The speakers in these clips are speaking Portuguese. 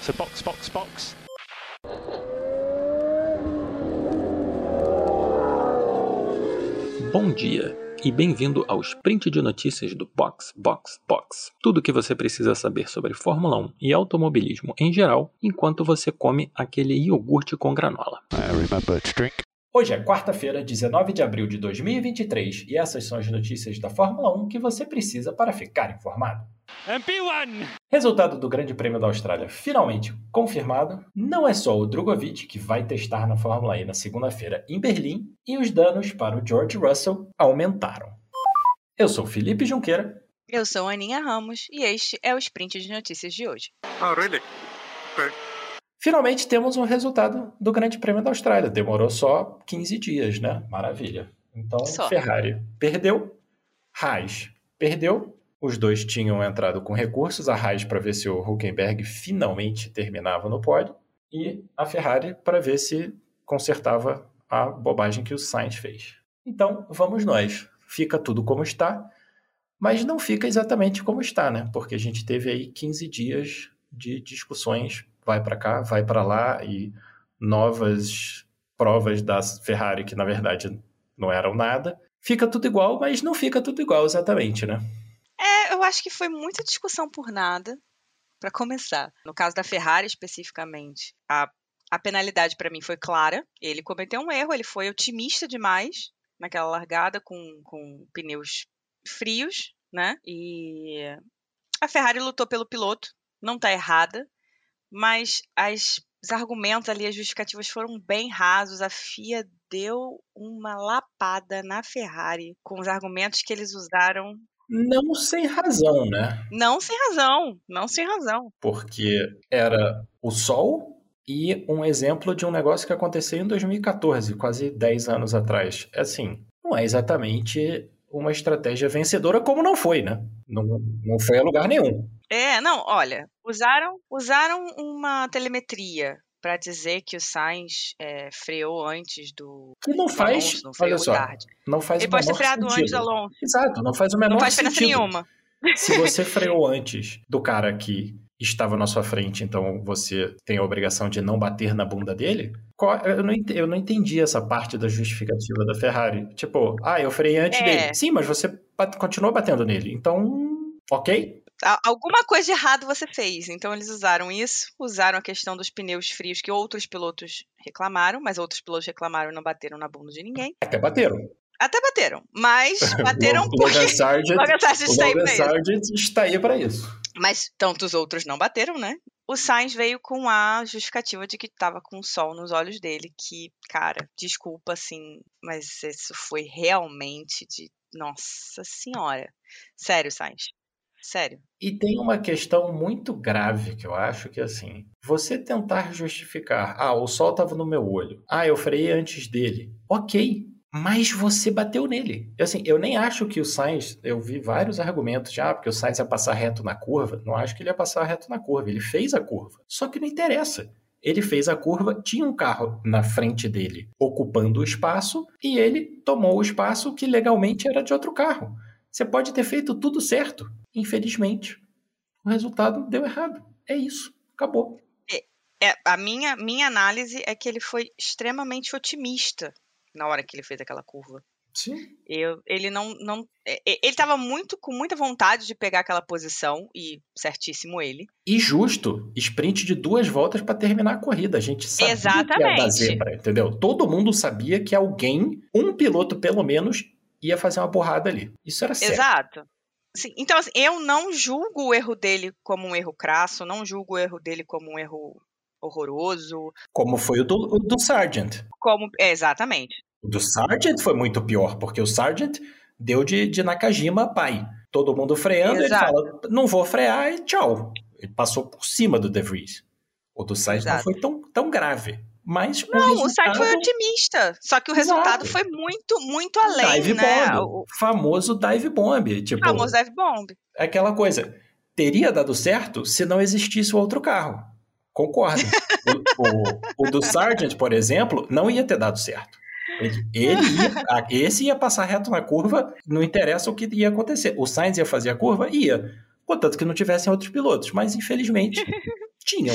So box, box, box. Bom dia e bem-vindo ao sprint de notícias do Box Box Box. Tudo o que você precisa saber sobre Fórmula 1 e automobilismo em geral, enquanto você come aquele iogurte com granola. I remember to drink. Hoje é quarta-feira, 19 de abril de 2023, e essas são as notícias da Fórmula 1 que você precisa para ficar informado. MP1! Resultado do Grande Prêmio da Austrália finalmente confirmado. Não é só o Drogovic que vai testar na Fórmula E na segunda-feira em Berlim, e os danos para o George Russell aumentaram. Eu sou Felipe Junqueira. Eu sou Aninha Ramos e este é o Sprint de Notícias de hoje. Oh, really? Great. Finalmente temos um resultado do Grande Prêmio da Austrália. Demorou só 15 dias, né? Maravilha. Então, Só. Ferrari perdeu, Haas perdeu. Os dois tinham entrado com recursos, a Haas para ver se o Huckenberg finalmente terminava no pódio e a Ferrari para ver se consertava a bobagem que o Sainz fez. Então, vamos nós. Fica tudo como está, mas não fica exatamente como está, né? Porque a gente teve aí 15 dias de discussões, vai para cá, vai para lá e novas provas da Ferrari que na verdade não eram nada. Fica tudo igual, mas não fica tudo igual exatamente, né? É, eu acho que foi muita discussão por nada, para começar. No caso da Ferrari especificamente, a, a penalidade para mim foi clara. Ele cometeu um erro, ele foi otimista demais naquela largada com, com pneus frios, né? E a Ferrari lutou pelo piloto, não tá errada, mas as, os argumentos ali, as justificativas foram bem rasos. A FIA deu uma lapada na Ferrari com os argumentos que eles usaram Não sem razão, né? Não sem razão, não sem razão. Porque era o sol e um exemplo de um negócio que aconteceu em 2014, quase 10 anos atrás. Assim, não é exatamente uma estratégia vencedora, como não foi, né? Não, não foi a lugar nenhum. É, não, olha, usaram, usaram uma telemetria para dizer que o Sainz é, freou antes do, Que não faz, Alonso, não olha só, tarde. não faz Ele pode ter freado sentido. antes do Alonso. Exato, não faz o menor Não faz diferença sentido. nenhuma. Se você freou antes do cara que estava na sua frente, então você tem a obrigação de não bater na bunda dele? Eu não, ent- eu não entendi essa parte da justificativa da Ferrari. Tipo, ah, eu freiei antes É. dele. Sim, mas você continuou batendo nele. Então, ok? Alguma coisa de errado você fez. Então eles usaram isso, usaram a questão dos pneus frios que outros pilotos reclamaram, mas outros pilotos reclamaram e não bateram na bunda de ninguém. Até bateram. Até bateram, mas bateram O porque Logan Sargent, Logan Sargent o está aí Logan. Sargent está aí para isso. Mas tantos outros não bateram, né? O Sainz veio com a justificativa de que tava com sol nos olhos dele, que, cara, desculpa, assim, mas isso foi realmente de. Nossa Senhora. Sério, Sainz. Sério. E tem uma questão muito grave que eu acho que assim, você tentar justificar, ah, o sol estava no meu olho, ah, eu freiei antes dele, ok, mas você bateu nele. Assim, eu nem acho que o Sainz, eu vi vários argumentos já, porque o Sainz ia passar reto na curva, não acho que ele ia passar reto na curva, ele fez a curva, só que não interessa. Ele fez a curva, tinha um carro na frente dele ocupando o espaço e ele tomou o espaço que legalmente era de outro carro. Você pode ter feito tudo certo. Infelizmente, o resultado deu errado. É isso. Acabou. É, a minha, minha análise é que ele foi extremamente otimista na hora que ele fez aquela curva. Sim. Eu, ele não, não. é, é, Ele tava muito com muita vontade de pegar aquela posição, e certíssimo ele. E justo, sprint de duas voltas para terminar a corrida. A gente sabia que era da Exatamente. zebra, entendeu? Todo mundo sabia que alguém, um piloto pelo menos, ia fazer uma borrada ali. Isso era certo. Exato. Sim, então, assim, eu não julgo o erro dele como um erro crasso, não julgo o erro dele como um erro horroroso, Como foi o do, o do Sargent. como. É, exatamente. O do Sargent foi muito pior, porque o Sargent deu de, de Nakajima pai. Todo mundo freando, Exato. ele fala, não vou frear e tchau. Ele passou por cima do De Vries. O do não Exato. foi tão, tão grave. Mas Não, o resultado, site foi otimista. Só que o Exato. resultado foi muito, muito além, dive né? bomb. O Famoso dive bomb. Tipo, famoso Dive Bomb. aquela coisa. Teria dado certo se não existisse o outro carro. Concordo. o, o- o do Sargent, por exemplo, não ia ter dado certo. Ele, ele ia, esse ia passar reto na curva, não interessa o que ia acontecer. O Sainz ia fazer a curva? Ia. Contanto que não tivessem outros pilotos. Mas, infelizmente, Tinham.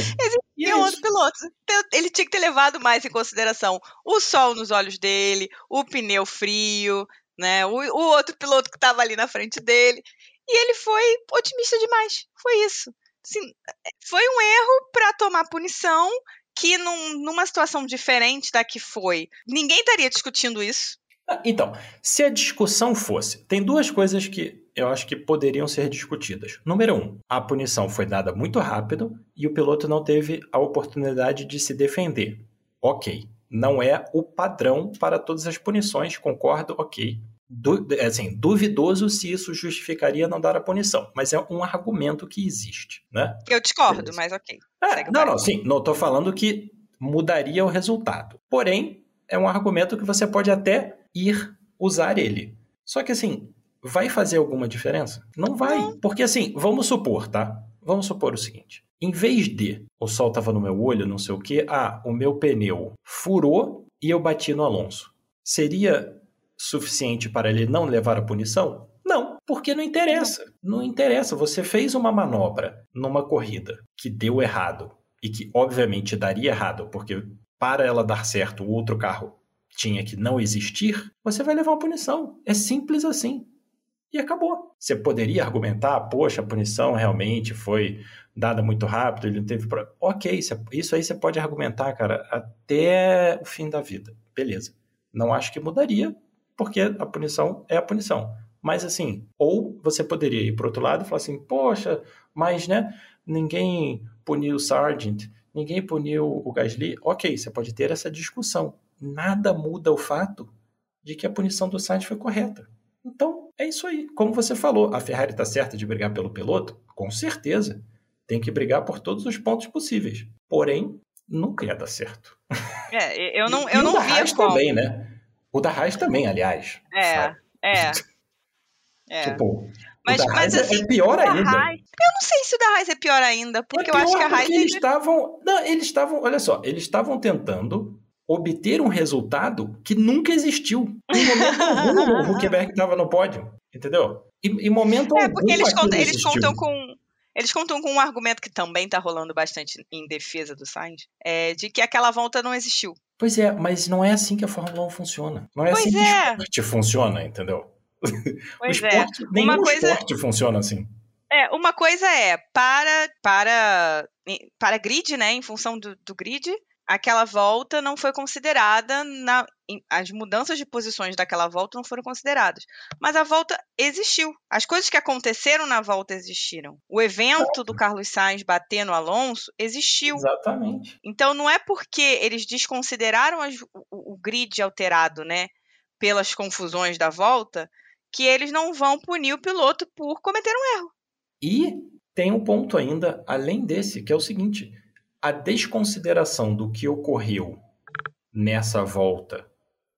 E é Existiam isso. outros pilotos. Então, Ele tinha que ter levado mais em consideração o sol nos olhos dele, o pneu frio, né? O, o outro piloto que estava ali na frente dele. E ele foi otimista demais. Foi isso. Assim, foi um erro para tomar punição que num- numa situação diferente da que foi, ninguém estaria discutindo isso. Ah, Então, se a discussão fosse. Tem duas coisas que eu acho que poderiam ser discutidas. Número um, a punição foi dada muito rápido e o piloto não teve a oportunidade de se defender. Ok. Não é o padrão para todas as punições, concordo, ok. Du- assim, duvidoso se isso justificaria não dar a punição, mas é um argumento que existe, né? Eu discordo, Beleza. mas ok. É, não, não, sim, não estou falando que mudaria o resultado. Porém, é um argumento que você pode até ir usar ele. Só que assim, vai fazer alguma diferença? Não vai. Porque assim, vamos supor, tá? Vamos supor o seguinte. Em vez de o sol estava no meu olho, não sei o quê, ah, o meu pneu furou e eu bati no Alonso. Seria suficiente para ele não levar a punição? Não, porque não interessa. Não interessa. Você fez uma manobra numa corrida que deu errado e que obviamente daria errado, porque para ela dar certo o outro carro tinha que não existir, você vai levar uma punição. É simples assim. E acabou. Você poderia argumentar, poxa, a punição realmente foi dada muito rápido, ele não teve. pro-". Ok, isso- aí você pode argumentar, cara, até o fim da vida. Beleza. Não acho que mudaria, porque a punição é a punição. Mas assim, ou você poderia ir para outro lado e falar assim, poxa, mas né, ninguém puniu o Sargent, ninguém puniu o Gasly. Ok, você pode ter essa discussão. Nada muda o fato de que a punição do Sainz foi correta. Então, é isso aí. Como você falou, a Ferrari está certa de brigar pelo piloto? Com certeza. Tem que brigar por todos os pontos possíveis. Porém, nunca ia dar certo. É, eu não, E eu o não da via Haas também, né? O da Haas também, aliás. É, sabe? é. É. Tipo, Mas, o da mas Haas é- assim, é pior o da ainda. Haas- eu não sei se o da Raiz é pior ainda, porque é eu acho pior que a Raiz porque eles estavam, não, eles estavam, olha só, eles estavam tentando obter um resultado que nunca existiu. Em momento algum o Huckenberg estava no pódio, entendeu? Em, em momento É, algum porque eles, contam, eles contam com. Eles contam com um argumento que também tá rolando bastante em defesa do Sainz, é de que aquela volta não existiu. Pois é, mas não é assim que a Fórmula 1 funciona. Não é Pois assim que é. o esporte funciona, entendeu? Pois o é. esporte, nenhum Uma coisa- esporte funciona assim. É, uma coisa é, para, para, para grid, né, em função do, do grid, aquela volta não foi considerada, na, as mudanças de posições daquela volta não foram consideradas. Mas a volta existiu. As coisas que aconteceram na volta existiram. O evento do Carlos Sainz bater no Alonso existiu. Exatamente. Então não é porque eles desconsideraram as- o, o grid alterado, né, pelas confusões da volta, que eles não vão punir o piloto por cometer um erro. E tem um ponto ainda, além desse, que é o seguinte: a desconsideração do que ocorreu nessa volta,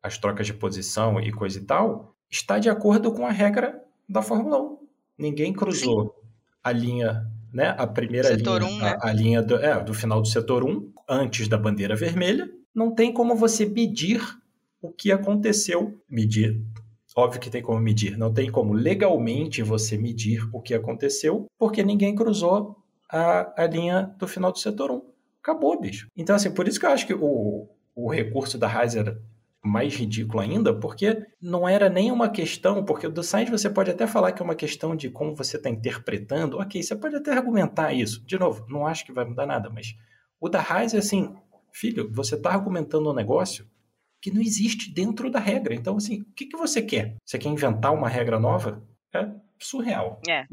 as trocas de posição e coisa e tal, está de acordo com a regra da Fórmula 1. Ninguém cruzou a linha, né, a primeira Setor linha, um, né? a, a linha do, é, do final do setor 1, antes da bandeira vermelha. Não tem como você medir o que aconteceu. Medir, Óbvio que tem como medir, não tem como legalmente você medir o que aconteceu, porque ninguém cruzou a, a linha do final do setor 1. Acabou, bicho. Então, assim, por isso que eu acho que o, o recurso da Haas era mais ridículo ainda, porque não era nem uma questão, porque do Sainz você pode até falar que é uma questão de como você está interpretando, ok, você pode até argumentar isso. De novo, não acho que vai mudar nada, mas o da Haas é assim, filho, você está argumentando um negócio que não existe dentro da regra. Então, assim, o que, que você quer? Você quer inventar uma regra nova? É surreal. É.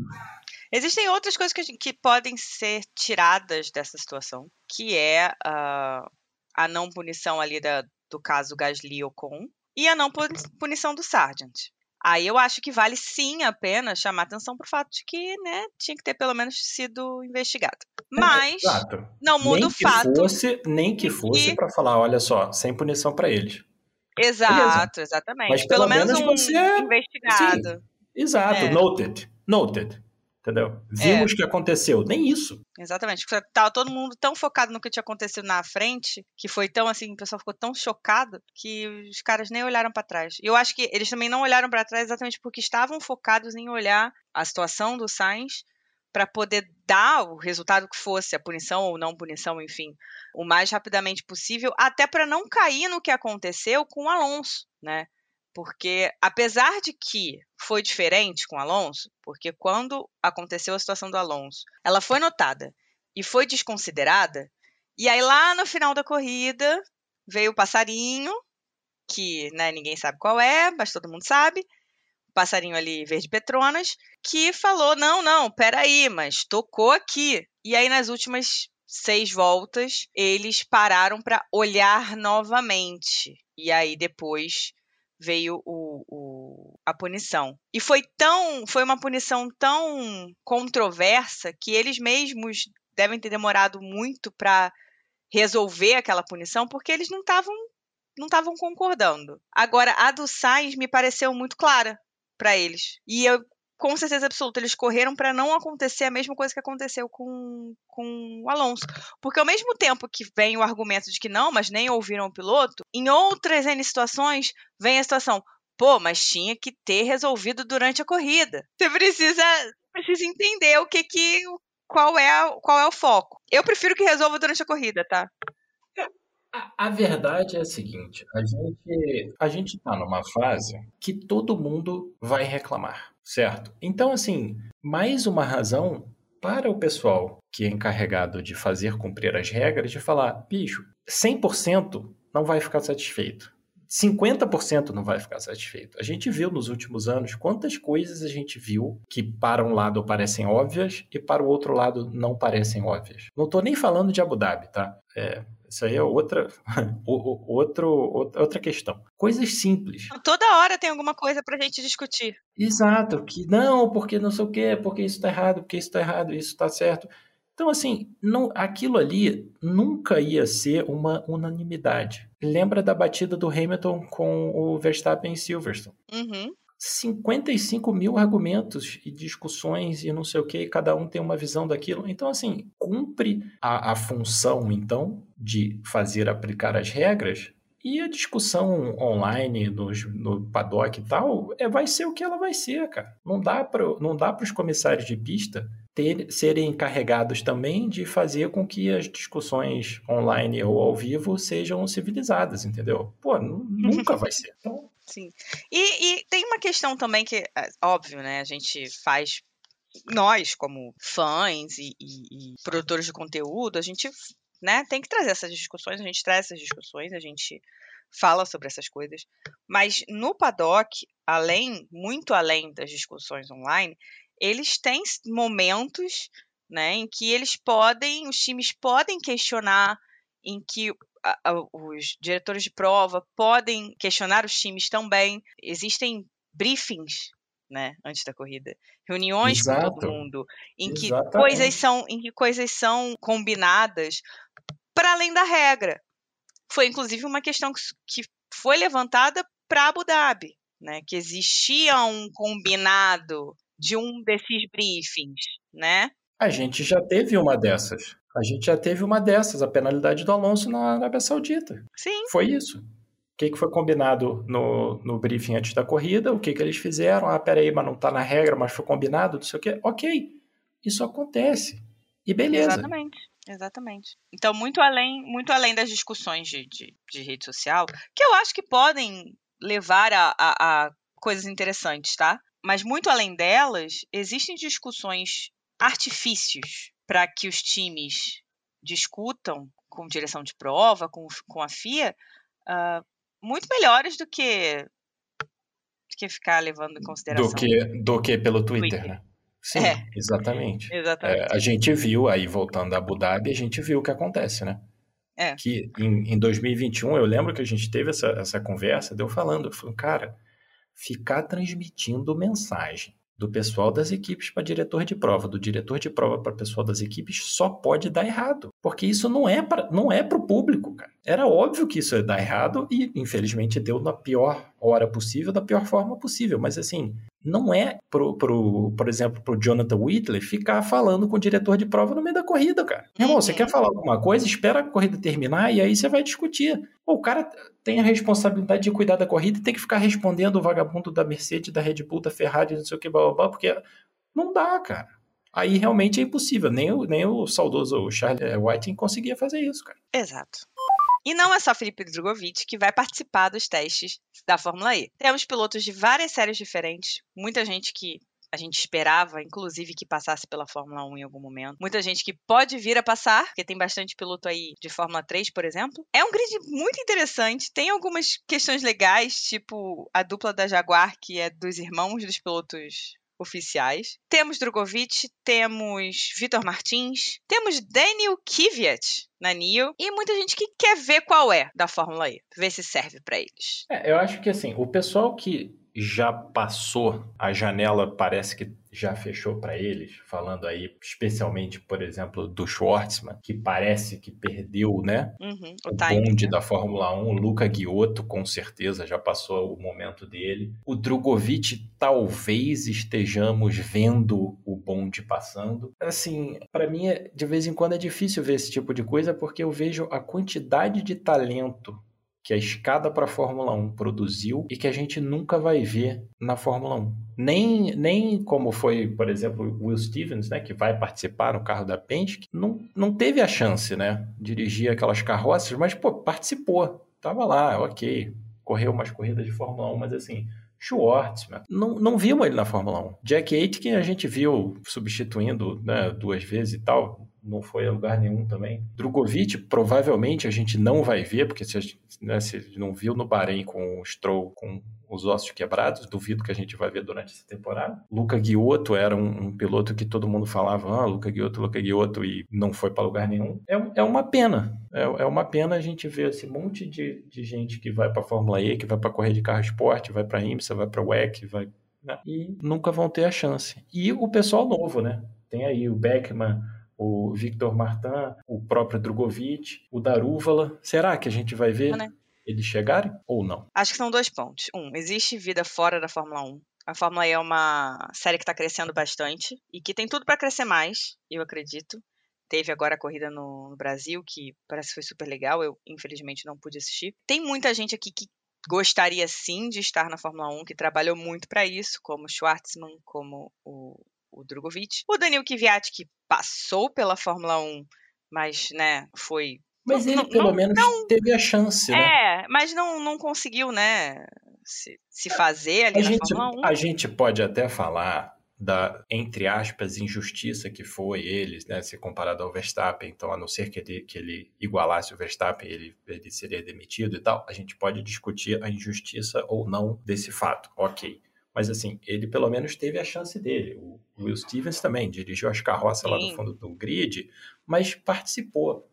Existem outras coisas que, que podem ser tiradas dessa situação, que é a, a não punição ali da, do caso Gasly Ocon e a não puni- punição do Sargent. Aí eu acho que vale sim a pena chamar atenção para o fato de que né, tinha que ter pelo menos sido investigado. Mas Exato. não muda nem o fato. fosse, nem que fosse que- para falar, olha só, sem punição para eles. Exato, exatamente. Mas pelo menos, menos um você- investigado. Exato, É. noted, noted. Entendeu? Vimos o que aconteceu. Nem isso. Exatamente. Tava todo mundo tão focado no que tinha acontecido na frente, que foi tão assim, o pessoal ficou tão chocado que os caras nem olharam pra trás. E eu acho que eles também não olharam pra trás exatamente porque estavam focados em olhar a situação do Sainz para poder dar o resultado que fosse, a punição ou não punição, enfim, o mais rapidamente possível, até para não cair no que aconteceu com o Alonso, né? Porque apesar de que foi diferente com Alonso, porque quando aconteceu a situação do Alonso, ela foi notada e foi desconsiderada, e aí lá no final da corrida veio o passarinho, que né, ninguém sabe qual é, mas todo mundo sabe, passarinho ali verde Petronas, que falou: não, não, peraí, mas tocou aqui. E aí, nas últimas seis voltas, eles pararam para olhar novamente. E aí, depois veio o, o, a punição. E foi tão, foi uma punição tão controversa que eles mesmos devem ter demorado muito para resolver aquela punição, porque eles não estavam não estavam concordando. Agora, a do Sainz me pareceu muito clara para eles. E eu, com certeza absoluta, eles correram para não acontecer a mesma coisa que aconteceu com, com o Alonso. Porque ao mesmo tempo que vem o argumento de que não, mas nem ouviram o piloto, em outras N situações vem a situação, pô, mas tinha que ter resolvido durante a corrida. Você precisa, precisa entender o que que qual é, qual é o foco. Eu prefiro que resolva durante a corrida, tá? A, verdade é a seguinte: a gente a gente está numa fase que todo mundo vai reclamar, certo? Então, assim, mais uma razão para o pessoal que é encarregado de fazer cumprir as regras de falar, bicho, 100% não vai ficar satisfeito. 50% não vai ficar satisfeito. A gente viu nos últimos anos quantas coisas a gente viu que para um lado parecem óbvias e para o outro lado não parecem óbvias. Não estou nem falando de Abu Dhabi, tá? É, isso aí é outra, outro, outra questão. Coisas simples. Toda hora tem alguma coisa pra gente discutir. Exato, que não, porque não sei o quê, porque isso tá errado, porque isso tá errado, isso tá certo. Então, assim, não, aquilo ali nunca ia ser uma unanimidade. Lembra da batida do Hamilton com o Verstappen em Silverstone? Uhum. 55 mil argumentos e discussões e não sei o que, cada um tem uma visão daquilo. Então, assim, cumpre a, a função, então, de fazer aplicar as regras e a discussão online no, no paddock e tal é, vai ser o que ela vai ser, cara. Não dá para os comissários de pista ter, serem encarregados também de fazer com que as discussões online ou ao vivo sejam civilizadas, entendeu? Pô, nunca vai ser. Então... Sim. E, e tem uma questão também que, é, óbvio, né? A gente faz nós, como fãs e, e, e, produtores de conteúdo, a gente né, tem que trazer essas discussões, a gente traz essas discussões, a gente fala sobre essas coisas. Mas no paddock, além, muito além das discussões online, eles têm momentos né, em que eles podem, os times podem questionar, em que a, a, os diretores de prova podem questionar os times também. Existem briefings né, antes da corrida, reuniões Exato. com todo mundo, em que coisas são, em que coisas são combinadas para além da regra. Foi inclusive uma questão que, que foi levantada para Abu Dhabi, né, que existia um combinado de um desses briefings, né? A gente já teve uma dessas. A gente já teve uma dessas, a penalidade do Alonso na Arábia Saudita. Sim. Foi isso. O que, que foi combinado no, no briefing antes da corrida? O que, que eles fizeram? Ah, peraí, mas não está na regra, mas foi combinado, não sei o quê. Ok, isso acontece. E beleza. Exatamente. Exatamente. Então, muito além, muito além das discussões de, de, de rede social, que eu acho que podem levar a, a, a coisas interessantes, tá? Mas muito além delas, existem discussões, artifícios para que os times discutam com direção de prova, com, com a FIA, uh, muito melhores do que, do que ficar levando em consideração. Do que, do que pelo Twitter, Twitter. né? Sim, é. exatamente. exatamente. É, a gente viu, aí voltando a Abu Dhabi, a gente viu o que acontece, né? É. Que em, em 2021, eu lembro que a gente teve essa, essa conversa, deu falando, eu falei, cara, ficar transmitindo mensagem do pessoal das equipes para diretor de prova, do diretor de prova para pessoal das equipes, só pode dar errado. Porque isso não é para não é o público, cara. Era óbvio que isso ia dar errado e, infelizmente, deu na pior hora possível, da pior forma possível. Mas, assim, não é, pro, pro, por exemplo, pro Jonathan Whitley ficar falando com o diretor de prova no meio da corrida, cara. Irmão, você quer falar alguma coisa, espera a corrida terminar e aí você vai discutir. Pô, o cara tem a responsabilidade de cuidar da corrida e tem que ficar respondendo o vagabundo da Mercedes, da Red Bull, da Ferrari, não sei o que, blá, blá, blá porque não dá, cara. Aí realmente é impossível. Nem o, nem o saudoso Charlie Whiting conseguia fazer isso, cara. Exato. E não é só Felipe Drogovic que vai participar dos testes da Fórmula E. Temos pilotos de várias séries diferentes, muita gente que a gente esperava, inclusive, que passasse pela Fórmula 1 em algum momento. Muita gente que pode vir a passar, porque tem bastante piloto aí de Fórmula 3, por exemplo. É um grid muito interessante, tem algumas questões legais, tipo a dupla da Jaguar, que é dos irmãos dos pilotos oficiais. Temos Drogovic, temos Vitor Martins, temos Daniel Kvyat na NIO e muita gente que quer ver qual é da Fórmula E, ver se serve para eles. É, eu acho que assim, o pessoal que já passou, a janela parece que já fechou para eles, falando aí especialmente, por exemplo, do Schwartzman, que parece que perdeu, né? Uhum, o, o bonde né? da Fórmula 1, o Luca Guiotto com certeza já passou o momento dele. O Drogovic talvez estejamos vendo o bonde passando. Assim, para mim de vez em quando é difícil ver esse tipo de coisa porque eu vejo a quantidade de talento que a escada para a Fórmula 1 produziu e que a gente nunca vai ver na Fórmula 1. Nem, nem como foi, por exemplo, Will Stevens, né, que vai participar no carro da Penske, não, não teve a chance, né, dirigir aquelas carroças, mas, pô, participou, tava lá, ok, correu umas corridas de Fórmula 1, mas assim, Schwartzman. Não, não vimos ele na Fórmula 1. Jack Aitken a gente viu substituindo né, duas vezes e tal não foi a lugar nenhum também. Drogovic, provavelmente a gente não vai ver, porque se a gente, né, se não viu no Bahrein com o Stroll com os ossos quebrados, duvido que a gente vai ver durante essa temporada. Luca Guiotto era um, um piloto que todo mundo falava, ah, Luca Guiotto, Luca Guiotto, e não foi para lugar nenhum. É, é uma pena, é, é, uma pena a gente ver esse monte de, de gente que vai para Fórmula E, que vai para correr de carro esporte, vai para a IMSA, vai para o WEC, vai... Né, e nunca vão ter a chance. E o pessoal novo, né? Tem aí o Beckman, o Victor Martin, o próprio Drogovic, o Darúvala. Será que a gente vai ver né? eles chegarem ou não? Acho que são dois pontos. Um, existe vida fora da Fórmula 1. A Fórmula E é uma série que está crescendo bastante e que tem tudo para crescer mais, eu acredito. Teve agora a corrida no, Brasil, que parece que foi super legal. Eu, infelizmente, não pude assistir. Tem muita gente aqui que gostaria sim de estar na Fórmula 1, que trabalhou muito para isso, como o Schwartzman, como o o Drogovic. O Daniel Kvyat, que passou pela Fórmula 1, mas, né, foi... Mas ele, não, pelo não, menos, teve a chance, né? É, mas não, não conseguiu, né, se, se fazer ali a na gente, Fórmula 1. A gente pode até falar da, entre aspas, injustiça que foi eles, né, se comparado ao Verstappen, então a não ser que ele, que ele igualasse o Verstappen, ele, ele seria demitido e tal, a gente pode discutir a injustiça ou não desse fato, ok. Mas assim, ele pelo menos teve a chance dele. O Will Stevens também dirigiu as carroças Sim. lá no fundo do grid, mas participou.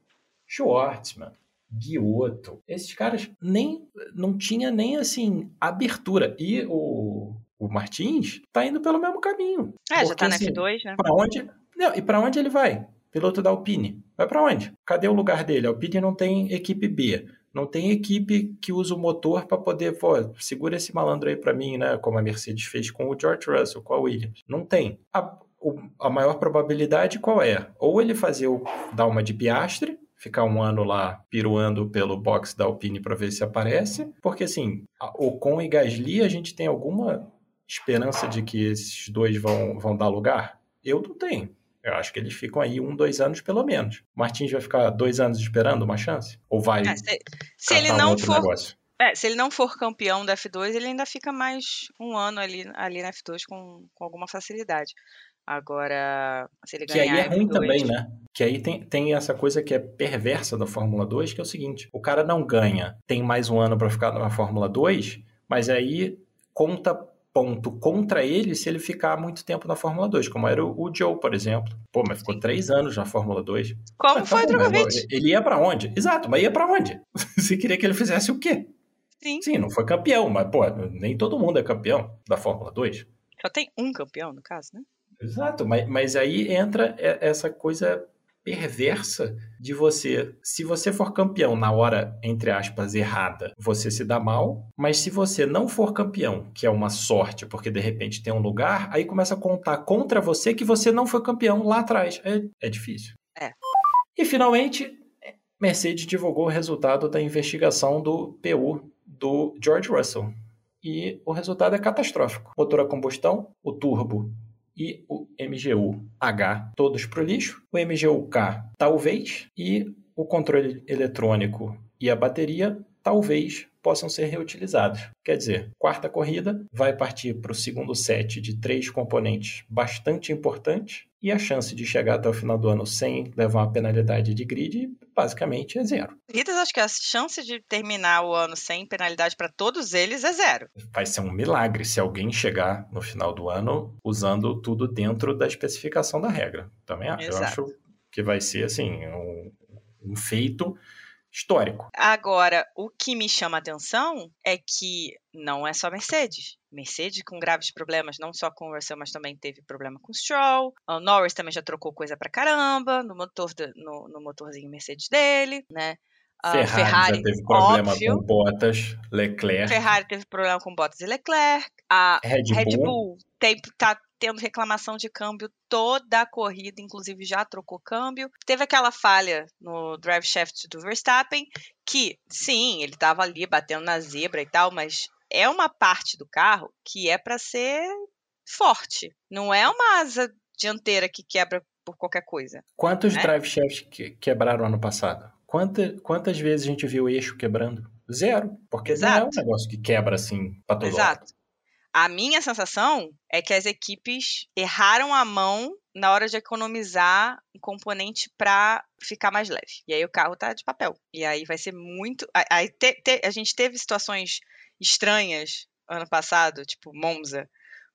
Schwartzman, Guiotto, esses caras nem não tinha nem assim abertura. E o, o Martins tá indo pelo mesmo caminho. É, porque, já tá na assim, F2, né? Para onde? Não, e para onde ele vai? Piloto da Alpine. Vai para onde? Cadê o lugar dele? A Alpine não tem equipe B. Não tem equipe que usa o motor para poder, pô, segura esse malandro aí para mim, né? Como a Mercedes fez com o George Russell, com a Williams. Não tem. A, o, a maior probabilidade qual é? Ou ele fazer o, dar uma de Piastre, ficar um ano lá piruando pelo box da Alpine para ver se aparece, porque assim, Ocon e Gasly, a gente tem alguma esperança de que esses dois vão, vão dar lugar? Eu não tenho. Eu acho que eles ficam aí um, dois anos pelo menos. O Martins vai ficar dois anos esperando uma chance? Ou vai. É, se, se ele não um for. É, se ele não for campeão da F2, ele ainda fica mais um ano ali, ali na F2 com, com alguma facilidade. Agora, se ele ganhar. Que aí é ruim F2, também, né? Que aí tem, tem essa coisa que é perversa da Fórmula 2, que é o seguinte: o cara não ganha, tem mais um ano para ficar na Fórmula 2, mas aí conta ponto contra ele se ele ficar muito tempo na Fórmula 2, como era o, Joe, por exemplo. Pô, mas ficou Sim. três anos na Fórmula 2. Como foi o Drogovic? Ele ia para onde? Exato, mas ia para onde? Você queria que ele fizesse o quê? Sim. Sim, não foi campeão, mas, pô, nem todo mundo é campeão da Fórmula 2. Só tem um campeão, no caso, né? Exato, mas, mas aí entra essa coisa perversa de você, se você for campeão na hora, entre aspas, errada, você se dá mal, mas se você não for campeão, que é uma sorte, porque de repente tem um lugar, aí começa a contar contra você que você não foi campeão lá atrás. É, é difícil. É. E finalmente, Mercedes divulgou o resultado da investigação do PU do George Russell. E o resultado é catastrófico. Motor a combustão, o turbo e o MGU-H, todos para o lixo. O MGU-K, talvez. E o controle eletrônico e a bateria, talvez possam ser reutilizados. Quer dizer, quarta corrida vai partir para o segundo set de três componentes bastante importantes e a chance de chegar até o final do ano sem levar uma penalidade de grid basicamente é zero. Ritas, acho que a chance de terminar o ano sem penalidade para todos eles é zero. Vai ser um milagre se alguém chegar no final do ano usando tudo dentro da especificação da regra. Também acho. Eu acho que vai ser assim um, um feito histórico. Agora, o que me chama a atenção é que não é só Mercedes. Mercedes com graves problemas, não só com o Russell, mas também teve problema com o Stroll. O Norris também já trocou coisa pra caramba no motor de, no, no motorzinho Mercedes dele, né? Ferrari, Ferrari, já teve problema óbvio. com Bottas, Leclerc. Ferrari teve problema com Bottas e Leclerc. A Red, Red Bull, Bull tem, tá tendo reclamação de câmbio toda a corrida, inclusive já trocou câmbio. Teve aquela falha no drive shaft do Verstappen, que sim, ele estava ali batendo na zebra e tal, mas é uma parte do carro que é para ser forte. Não é uma asa dianteira que quebra por qualquer coisa. Quantos né? drive shafts que quebraram ano passado? Quanta, quantas vezes a gente viu o eixo quebrando? Zero. Porque Exato. não é um negócio que quebra assim para todo Exato. A minha sensação é que as equipes erraram a mão na hora de economizar um componente para ficar mais leve. E aí o carro tá de papel. E aí vai ser muito. Aí te, te, a gente teve situações estranhas ano passado, tipo Monza,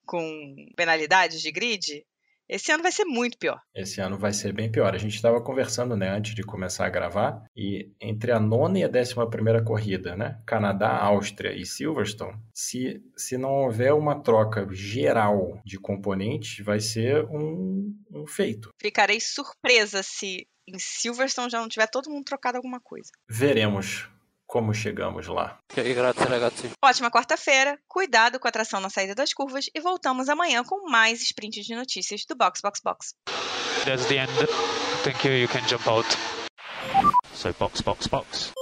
com penalidades de grid, esse ano vai ser muito pior. Esse ano vai ser bem pior. A gente estava conversando, né, antes de começar a gravar, e entre a nona e a décima primeira corrida, né, Canadá, Áustria e Silverstone, se, se não houver uma troca geral de componentes, vai ser um, um feito. Ficarei surpresa se em Silverstone já não tiver todo mundo trocado alguma coisa. Veremos como chegamos lá. Ótima quarta-feira, cuidado com a tração na saída das curvas e voltamos amanhã com mais sprint de notícias do Box Box Box. That's the end. Thank you, you can jump out. So box box box.